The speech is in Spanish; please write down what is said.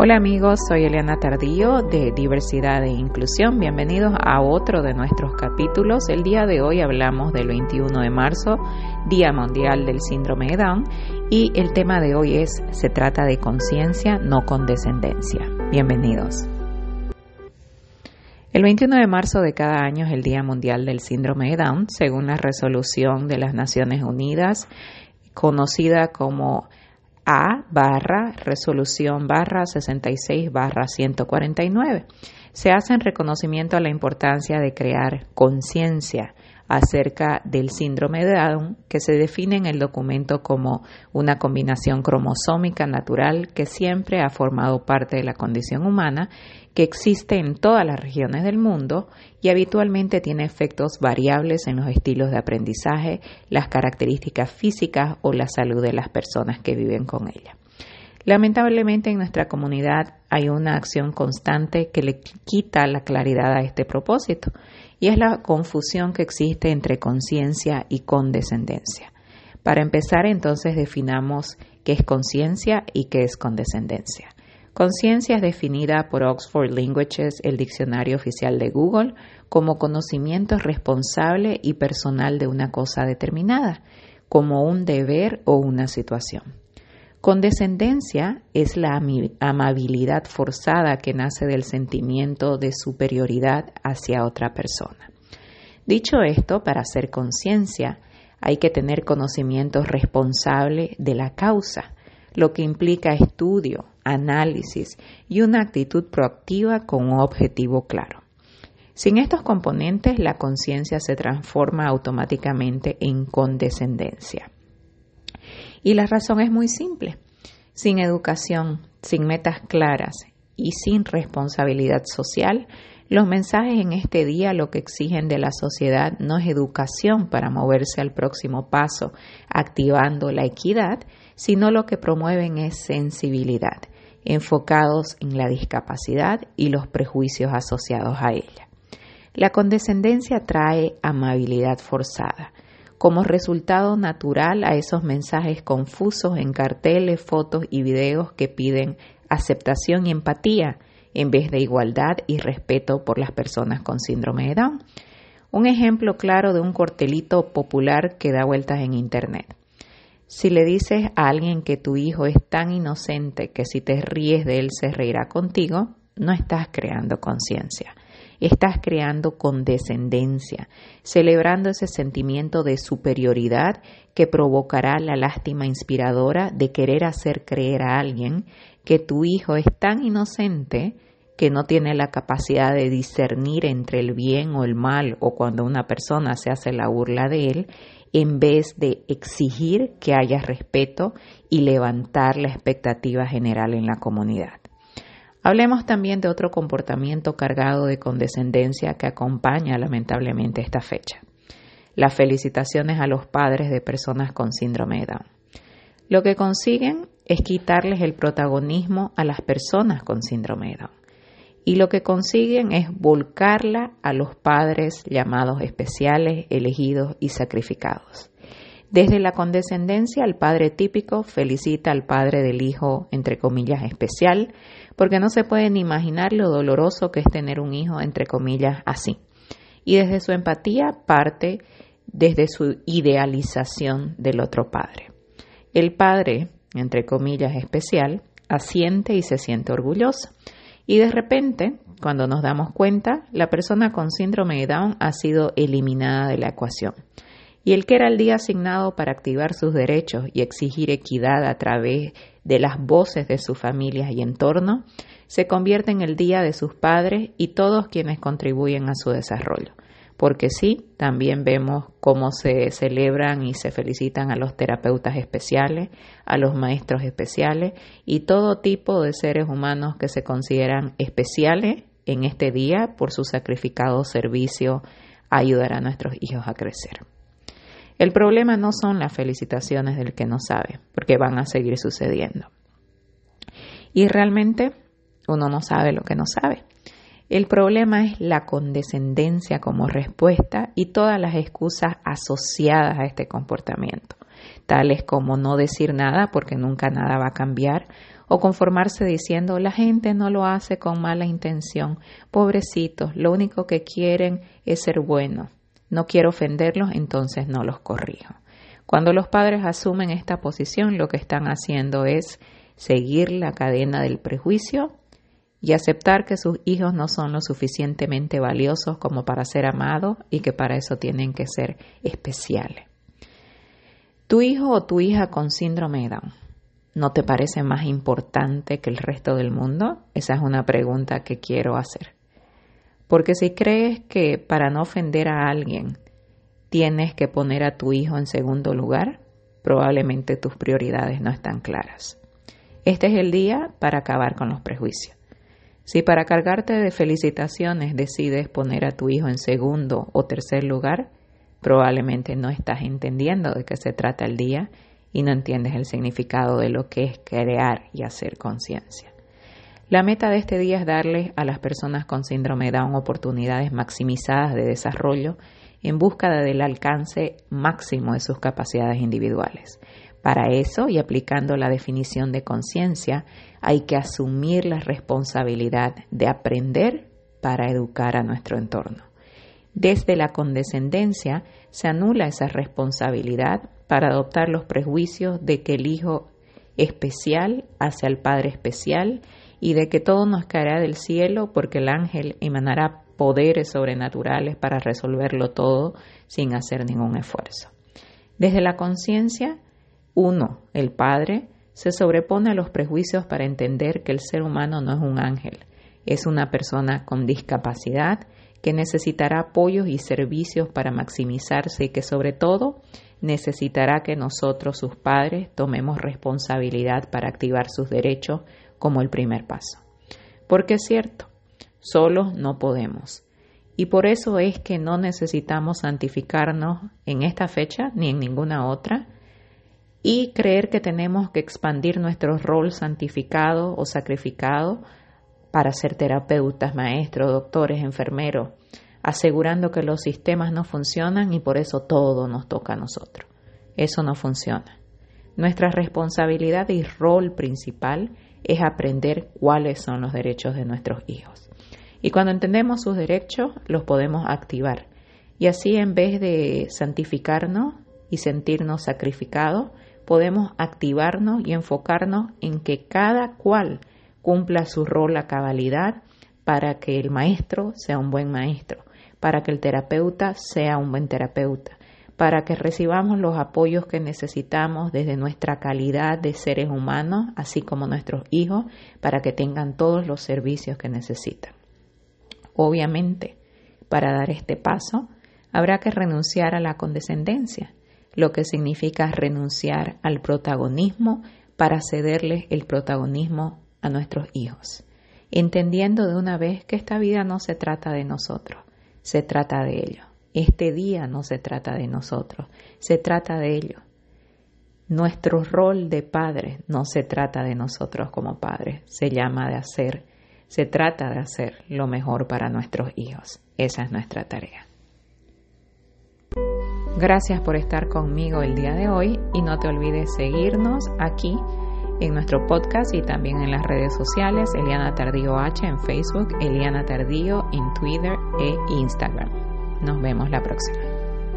Hola amigos, soy Eliana Tardío de Diversidad e Inclusión. Bienvenidos a otro de nuestros capítulos. El día de hoy hablamos del 21 de marzo, Día Mundial del Síndrome de Down, y el tema de hoy es se trata de conciencia, no condescendencia. Bienvenidos. El 21 de marzo de cada año es el Día Mundial del Síndrome de Down, según la resolución de las Naciones Unidas, conocida como a barra resolución barra 66 barra 149. Se hace en reconocimiento a la importancia de crear conciencia acerca del síndrome de Down, que se define en el documento como una combinación cromosómica natural que siempre ha formado parte de la condición humana, que existe en todas las regiones del mundo y habitualmente tiene efectos variables en los estilos de aprendizaje, las características físicas o la salud de las personas que viven con ella. Lamentablemente en nuestra comunidad hay una acción constante que le quita la claridad a este propósito y es la confusión que existe entre conciencia y condescendencia. Para empezar, entonces definamos qué es conciencia y qué es condescendencia. Conciencia es definida por Oxford Languages, el diccionario oficial de Google, como conocimiento responsable y personal de una cosa determinada, como un deber o una situación. Condescendencia es la amabilidad forzada que nace del sentimiento de superioridad hacia otra persona. Dicho esto, para hacer conciencia hay que tener conocimiento responsable de la causa, lo que implica estudio, análisis y una actitud proactiva con un objetivo claro. Sin estos componentes, la conciencia se transforma automáticamente en condescendencia. Y la razón es muy simple. Sin educación, sin metas claras y sin responsabilidad social, los mensajes en este día lo que exigen de la sociedad no es educación para moverse al próximo paso, activando la equidad, sino lo que promueven es sensibilidad, enfocados en la discapacidad y los prejuicios asociados a ella. La condescendencia trae amabilidad forzada, como resultado natural a esos mensajes confusos en carteles, fotos y videos que piden aceptación y empatía en vez de igualdad y respeto por las personas con síndrome de Down. Un ejemplo claro de un cortelito popular que da vueltas en Internet. Si le dices a alguien que tu hijo es tan inocente que si te ríes de él se reirá contigo, no estás creando conciencia. Estás creando condescendencia, celebrando ese sentimiento de superioridad que provocará la lástima inspiradora de querer hacer creer a alguien que tu hijo es tan inocente que no tiene la capacidad de discernir entre el bien o el mal o cuando una persona se hace la burla de él, en vez de exigir que haya respeto y levantar la expectativa general en la comunidad. Hablemos también de otro comportamiento cargado de condescendencia que acompaña lamentablemente esta fecha. Las felicitaciones a los padres de personas con síndrome de Down. Lo que consiguen es quitarles el protagonismo a las personas con síndrome de Down. Y lo que consiguen es volcarla a los padres llamados especiales, elegidos y sacrificados. Desde la condescendencia, el padre típico felicita al padre del hijo, entre comillas, especial, porque no se pueden imaginar lo doloroso que es tener un hijo, entre comillas, así. Y desde su empatía parte desde su idealización del otro padre. El padre, entre comillas, especial, asiente y se siente orgulloso. Y de repente, cuando nos damos cuenta, la persona con síndrome de Down ha sido eliminada de la ecuación. Y el que era el día asignado para activar sus derechos y exigir equidad a través de las voces de sus familias y entorno, se convierte en el día de sus padres y todos quienes contribuyen a su desarrollo. Porque sí, también vemos cómo se celebran y se felicitan a los terapeutas especiales, a los maestros especiales y todo tipo de seres humanos que se consideran especiales en este día por su sacrificado servicio a ayudar a nuestros hijos a crecer. El problema no son las felicitaciones del que no sabe, porque van a seguir sucediendo. Y realmente uno no sabe lo que no sabe. El problema es la condescendencia como respuesta y todas las excusas asociadas a este comportamiento, tales como no decir nada porque nunca nada va a cambiar, o conformarse diciendo la gente no lo hace con mala intención, pobrecitos, lo único que quieren es ser bueno. No quiero ofenderlos, entonces no los corrijo. Cuando los padres asumen esta posición, lo que están haciendo es seguir la cadena del prejuicio y aceptar que sus hijos no son lo suficientemente valiosos como para ser amados y que para eso tienen que ser especiales. ¿Tu hijo o tu hija con síndrome de Down no te parece más importante que el resto del mundo? Esa es una pregunta que quiero hacer. Porque si crees que para no ofender a alguien tienes que poner a tu hijo en segundo lugar, probablemente tus prioridades no están claras. Este es el día para acabar con los prejuicios. Si para cargarte de felicitaciones decides poner a tu hijo en segundo o tercer lugar, probablemente no estás entendiendo de qué se trata el día y no entiendes el significado de lo que es crear y hacer conciencia. La meta de este día es darle a las personas con síndrome de Down oportunidades maximizadas de desarrollo en búsqueda del alcance máximo de sus capacidades individuales. Para eso, y aplicando la definición de conciencia, hay que asumir la responsabilidad de aprender para educar a nuestro entorno. Desde la condescendencia se anula esa responsabilidad para adoptar los prejuicios de que el hijo especial hace al padre especial y de que todo nos caerá del cielo porque el ángel emanará poderes sobrenaturales para resolverlo todo sin hacer ningún esfuerzo. Desde la conciencia, uno, el Padre, se sobrepone a los prejuicios para entender que el ser humano no es un ángel, es una persona con discapacidad que necesitará apoyos y servicios para maximizarse y que sobre todo necesitará que nosotros, sus padres, tomemos responsabilidad para activar sus derechos como el primer paso. Porque es cierto, Solos no podemos. Y por eso es que no necesitamos santificarnos en esta fecha ni en ninguna otra y creer que tenemos que expandir nuestro rol santificado o sacrificado para ser terapeutas, maestros, doctores, enfermeros, asegurando que los sistemas no funcionan y por eso todo nos toca a nosotros. Eso no funciona. Nuestra responsabilidad y rol principal es aprender cuáles son los derechos de nuestros hijos. Y cuando entendemos sus derechos, los podemos activar. Y así en vez de santificarnos y sentirnos sacrificados, podemos activarnos y enfocarnos en que cada cual cumpla su rol a cabalidad para que el maestro sea un buen maestro, para que el terapeuta sea un buen terapeuta, para que recibamos los apoyos que necesitamos desde nuestra calidad de seres humanos, así como nuestros hijos, para que tengan todos los servicios que necesitan. Obviamente, para dar este paso, habrá que renunciar a la condescendencia, lo que significa renunciar al protagonismo para cederle el protagonismo a nuestros hijos, entendiendo de una vez que esta vida no se trata de nosotros, se trata de ellos. Este día no se trata de nosotros, se trata de ellos. Nuestro rol de padre no se trata de nosotros como padres, se llama de hacer se trata de hacer lo mejor para nuestros hijos. Esa es nuestra tarea. Gracias por estar conmigo el día de hoy y no te olvides seguirnos aquí en nuestro podcast y también en las redes sociales, Eliana Tardío H en Facebook, Eliana Tardío en Twitter e Instagram. Nos vemos la próxima.